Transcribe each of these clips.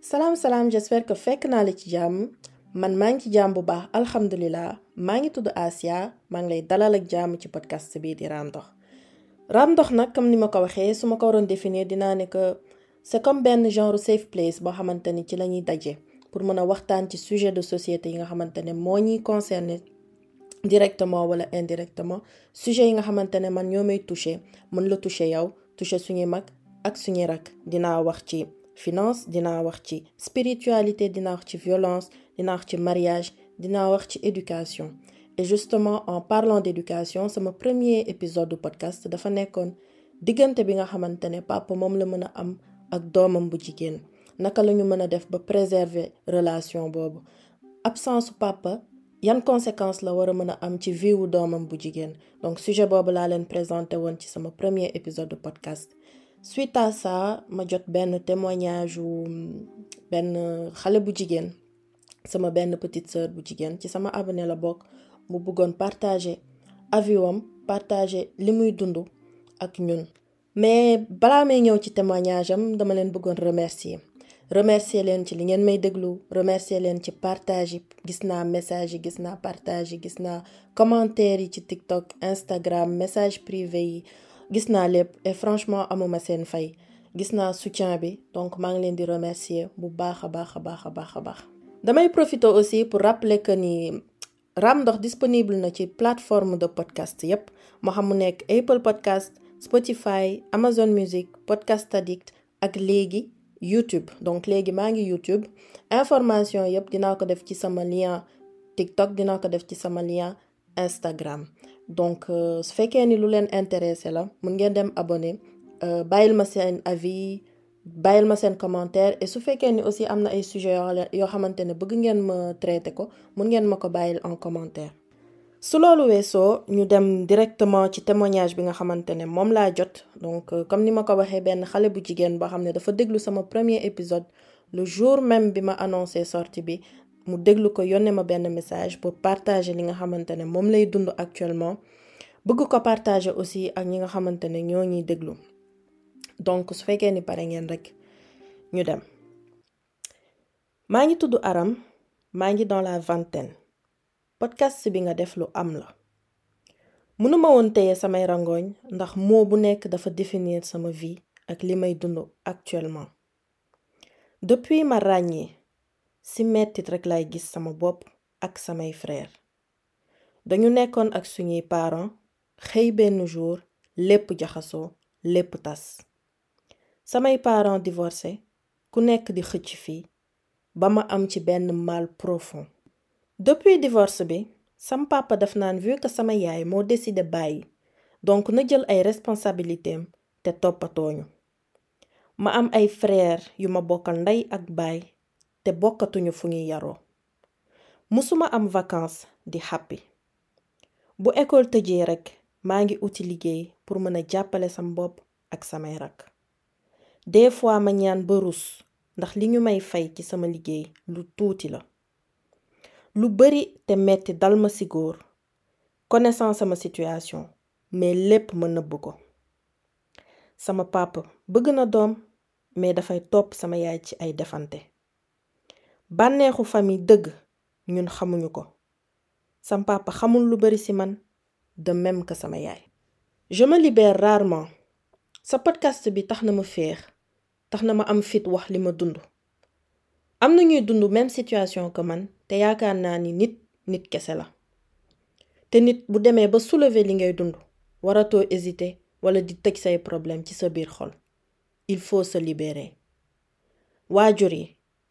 salaam salaam j'espère que fekk naa la ci jàmm. Man maa ngi ci jàmm bu baax alhamdulilah. Maa ngi tudd Asia maa ngi lay dalal ak jàmm ci podcast bii di Raam Dox. Raam Dox nag comme ni ma ko waxee su ma ko waroon définir dinaa ne que c'est comme benn genre safe place boo xamante ni ci la ñuy daje pour mën a waxtaan ci sujet de société yi nga xamante ne moo ñuy concerné directement wala indirectement. Sujet yi nga xamante ne man ñoo may touché mën la touché yow touché suñuy mag ak suñuy rak. Dinaa wax ci finance dinaa wax ci spiritualité dinaa wax ci violence dinaa wax ci mariage dinaa wax ci éducation. Et justement en parlant d'éducation sama premier épisode du podcast dafa nekkoon diggante bi nga xamante papa moom la am ak doomam bu jigéen. Naka la ñu def ba préserver relation boobu? Absence papa yan conséquences la war a am ci vie wu doomam bu jigéen? Donc sujet boobu laa leen présenté woon ci sama premier épisode de podcast suite à ça ma jot benn témoignage wu benn xale bu jigéen sama benn petite sœur bu ci sama abonné la mu partager partager mais témoignage am dama leen bëggoon remercier. Remercier leen ci li ngeen remercier partage message yi partage commentaire TikTok Instagram message privé gis naa lépp et franchement amuma seen fay. Gis naa soutien donc maa ngi leen di remercier aussi pour rappeler que ni Dox disponible na ci plateforme de podcast yépp. Moo xam mu Apple Podcast Spotify Amazon Music Podcast Addict ak. YouTube. Donc léegi maa ngi YouTube. Information yëpp dinaa ko def ci sama TikTok Instagram. Donc su fekkee ni lu leen intéressé la mun ngeen dem abonné bàyyil ma seen avis bàyyil ma seen commentaire et su fekkee ni aussi am na ay sujets yoo xamante ne bëgg ngeen ma traité ko mun ngeen ma ko en commentaire. su loolu weesoo ñu dem directement ci témoignage bi nga xamante ne moom jot. Donc comme ni ma ko waxee benn xale bu jigéen boo xam dafa déglu sama premier épisode le jour même bi ma annoncé sortie bi mu déglu ko yónnee ma benn message pour partager li nga xamante ne moom lay actuellement. Bëgg ko partager aussi ak ñi nga xamante ne ñoo donc su fekkee ni pare ngeen rek ñu dem. Maa ngi tudd Aram maa dans la vingtaine. Podcast bi nga def lu am la. Mënuma woon téye samay rangooñ ndax bu nekk dafa définir sama vie ak li may dund actuellement. Depuis ma ràññee ci mettit rekk lay gis sama bopp ak samay frère. Dañu nekkoon ak suñuy parents xëy benn jour lépp jaxasoo lépp tas. Samay parents divorcé ku nekk di xëcc fii ba ma am ci benn mal profond. Depuis divorce bi sam papa daf naan vu que sama yaay moo décidé bàyyi donc na jël ay responsabilitéem te toppatooñu ma am ay frère yu ma bokkal ndey ak baay te bokkatuñu fu ñuy yaroo. Am vacances di happy. Bu école tëjee rekk maa ngi uti pour mën a jàppale sam bopp ak samay rak des fois ma ñaan ba rus ndax li ñu may fay ci sama liggéey lu tuuti la. Lu bari te metti dal ma ci góor. Connaissant sama situation mais lépp ma nëbb ko. Sama papa bëgg na doom mais dafay topp sama yaay ci defante bànneexu famille dëgg ñun xamuñu ko. Sama papa xamul lu bari de même je me libère rarement. Sa podcast bi tax na ma ma am fit wax li ma dund. Am na ñuy dund même situation que man te yaakaar naa ni nit nit kese la. Te nit bu demee ba soulever li ngay dund wala di tëj say il faut se libérer. Waajur yi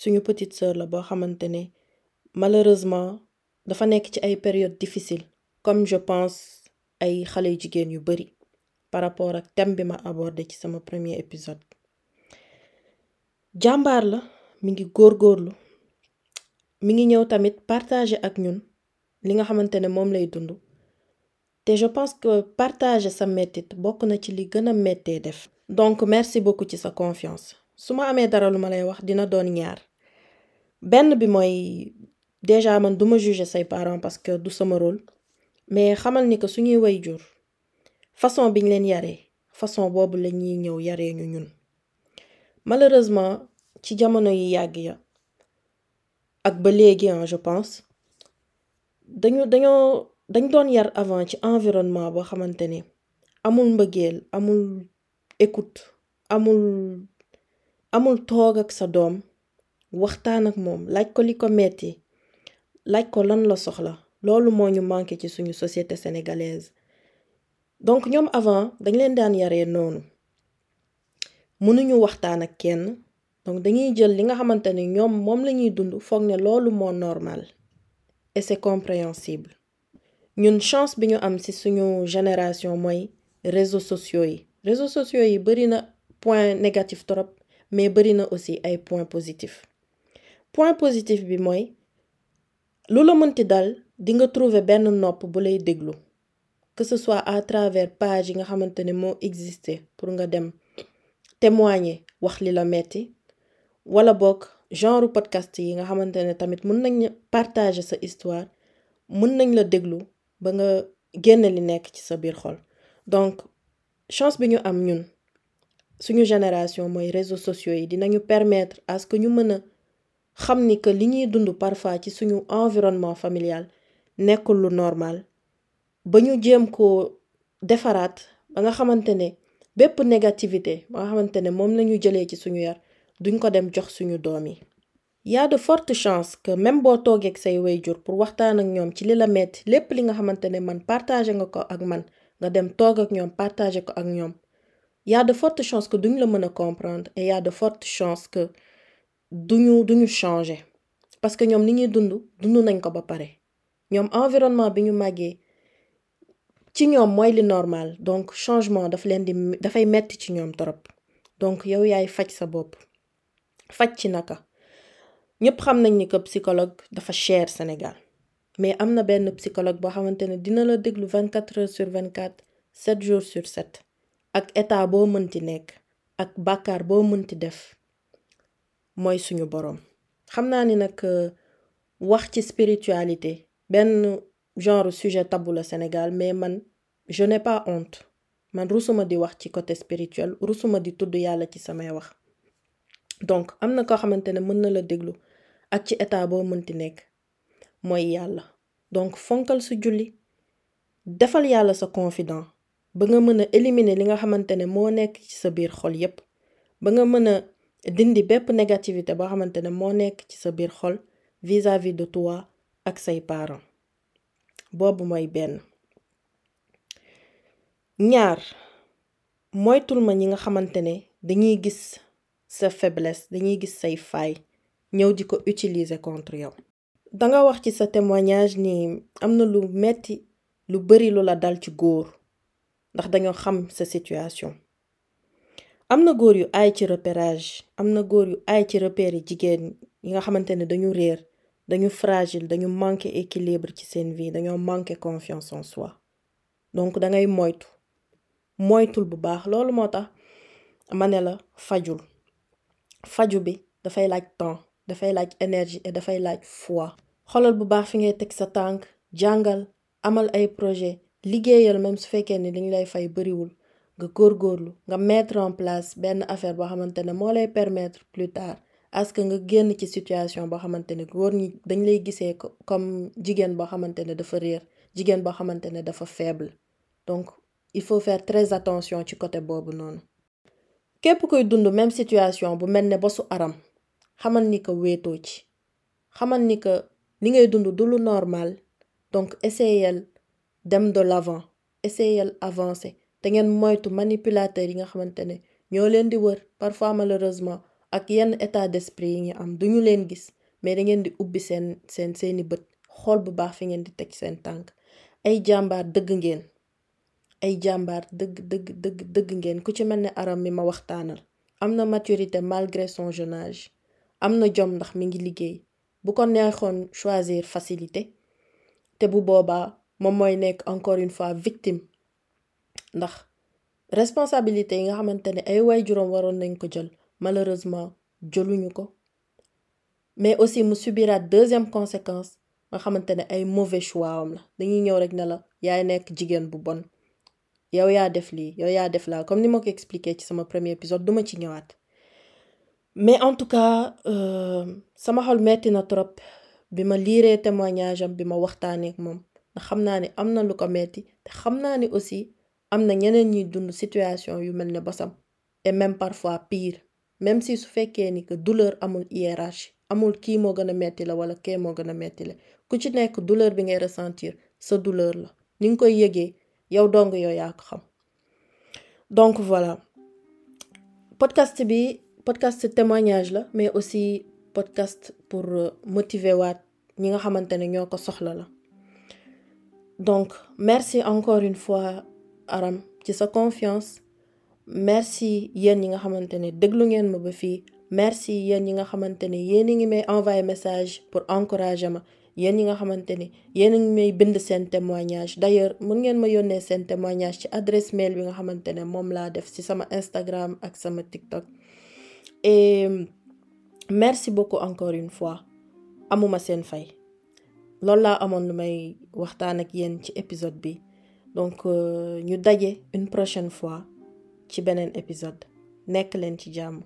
suñu petite sœur la boo xamante ne malheureusement dafa nekk ci ay période difficile comme je pense ay xale yu jigéen yu bari par rapport ak thème bi ma abordé ci sama premier épisode. Jàmbaar la mi ngi góorgóorlu mi ngi ñëw tamit partager ak ñun li nga xamante ne moom lay dund te je pense que partager sa mettit bokk na ci li gën a méttee def. Donc merci beaucoup ci sa confiance su ma amee dara lu ma lay wax dina doon ñaar. Benn bi mooy déjà man duma juger say parents parce que du sama rôle mais xamal ni que suñuy way jur façon biñ leen yaree façon boobu la ñuy ñëw yaree ñu ñun. Malheureusement ci jamono yi yàgg ya ak ba léegi je pense dañu dañoo dañ doon yar avant ci environnement boo xamante ni amul mbëggeel amul écoute amul amul toog ak sa doom waxtaan ak moom laaj ko li ko metti laaj ko lan la soxla. Loolu moo ñu manqué ci suñu société sénégalaise. Donc ñoom avant dañ leen daan yaree noonu. Mënuñu waxtaan ak kenn. Donc dañuy jël li nga xamante ni ñoom moom lañuy dund foog ne loolu moo normal. Et c'est compréhensible. Ñun chance bi ñu am ci suñu génération mooy réseaux sociaux yi. Réseaux sociaux yi bari na point négatif trop mais bari na aussi ay point positif point positif bi mooy lu la mënti dal di nga trouver benn nopp bu lay déglu. Que ce soit à travers page yi nga xamante ne moo existé pour nga dem témoigner wax li la metti wala boog genre podcast yi nga xamante ne tamit mën nañ partager sa histoire mën nañ la déglu ba nga génne li nekk ci sa biir xol. Donc chance bi ñu am ñun suñu génération mooy réseaux sociaux yi dinañu permettre à ce que ñu mën a xam ni que li ñuy dund environnement familial nekkul lu normal. Ba ñu jéem defaraat ba nga xamante ne négativité ba nga xamante ne moom jëlee ci suñu yar duñ ko y a de fortes chances que même boo toogee ak say waajur pour waxtaan ak ñoom ci li la metti lépp li nga xamante man dem y a de fortes chances que duñ la mën comprendre et y a de fortes chances que duñu duñu changer. Parce que ñoom ni ñuy dund dund nañ ko ba pare. Ñoom environnement bi ñu màggee ci ñoom mooy li normal. Donc changement daf leen di dafay metti ci ñoom trop donc yow yaay faj sa bopp. Faj ci naka? Ñëpp xam nañ ni que psychologue dafa cher Sénégal. Mais am na benn psychologue boo xamante ne dina la déglu 24 heures sur 24 7 jours sur 7 ak état boo mënti nekk ak bàkkaar boo mënti def mooy suñu boroom. Xam naa ni nag wax ci spiritualité benn genre sujet tabou la Sénégal mais man je n'ai pas honte. Man rusuma di wax ci côté spirituel rusuma di tudd yàlla ci samay wax. Donc am na koo xamante ne mën na la déglu ak ci état boo mënti nekk donc fonkal su julli defal sa confident ba nga mën a éliminer li nga xamante ne moo nekk ci sa biir xol yépp. Ba nga mën a dindi bépp négativité boo ne moo nekk ci sa vis-à-vis de toi ak say parents. Boobu mooy benn. Ñaar moytul ma ñi nga xamante ne dañuy gis sa faiblesse dañuy gis say failles ñëw di ko utiliser contre yow. Danga wax ci sa témoignage ni am na lu metti dal ci ndax dañoo xam sa situation. Am na góor yu aay ci repérage am na góor yu aay ci repère fragile dañu manqué équilibre ci seen vie dañoo manqué confiance en soi. Donc dangay moytu moytul bu baax. Loolu moo tax ma ne la fajul. Faju bi dafay laaj temps dafay laaj énergie et dafay laaj foi. Xoolal bu baax fi ngay teg sa amal ay projet liggéeyal même su fekkee ni liñ lay fay bariwul nga góorgóorlu nga mettre en place benn affaire boo xamante ne moo lay permettre plus tard à ce que nga génn ci situation boo xamante ne góor ñi dañ lay gisee comme jigéen boo xamante ne dafa réer jigéen boo xamante ne dafa faible. Donc il faut faire très attention ci côté boobu noonu. Képp koy dund même situation bu mel ne ba su aram xamal ni que wéetoo ci xamal ni que li ngay dund du lu normal donc essayel dem de l'avant. Essayel avancer te ngeen moytu manipulateurs yi nga xamante ñoo leen di wër. Parfois malheureusement ak yenn état d'esprit yi am. Duñu leen gis mais da ngeen di ubbi seen seen seeni bët. Xool bu baax fi ngeen di teg seen ay jàmbaar dëgg ngeen. Ay jàmbaar dëgg dëgg dëgg dëgg ngeen. Ku ci am maturité malgré son jeune âge. Am na jom ndax mi ngi liggéey. Bu choisir facilité. Te bu moom mooy nekk encore une fois victime. Ndax responsabilité yi nga xamante ne ay waajuram waroon nañ ko jël malheureusement jëluñu ko. Mais aussi mu subiraat deuxième conséquence nga xamante ne ay mauvais choix am la. Dañuy ñëw rek ne la yaay nekk jigéen bu bon. Yow yaa def lii yow yaa def laa comme ni ma ko expliqué ci sama premier épisode duma ci ñëwaat. Mais en tout cas sama xol metti na trop. Bi ma liiree témoignage am bi ma waxtaanee ak moom ndax xam naa ni am na lu ko metti te xam naa ni aussi am na ñeneen ñuy dund situation yu mel ne bosam et même parfois pire. Même si su fekkee ni que douleur amul hiérarchie amul kii moo gën a metti la wala kee moo gën a metti la ku ci nekk douleur bi ngay ressentir sa douleur la. Ni nga koy yëgee yow dong yow yaa ko xam. Donc voilà. Podcast bi podcast témoignage la mais aussi podcast pour motiver waat ñi nga xamante ne ñoo ko soxla la donc merci encore une fois Aram ci sa confiance. Merci yéen ñi nga xamante merci yéen ñi nga xamante ne message pour encourager ma. Yéen ñi nga xamante ne yéen ngi may bind seen témoignage. D'ailleurs mën ngeen ma yónnee seen témoignage ci adresse mail bi nga xamante ne moom laa def ci Instagram ak sama TikTok. Et merci beaucoup encore une fois. Amuma seen fay loolu laa amoon lu may waxtaan ak yéen ci épisode bi. Donc ñu daje une prochaine fois ci beneen épisode. Nekk leen ci jàmm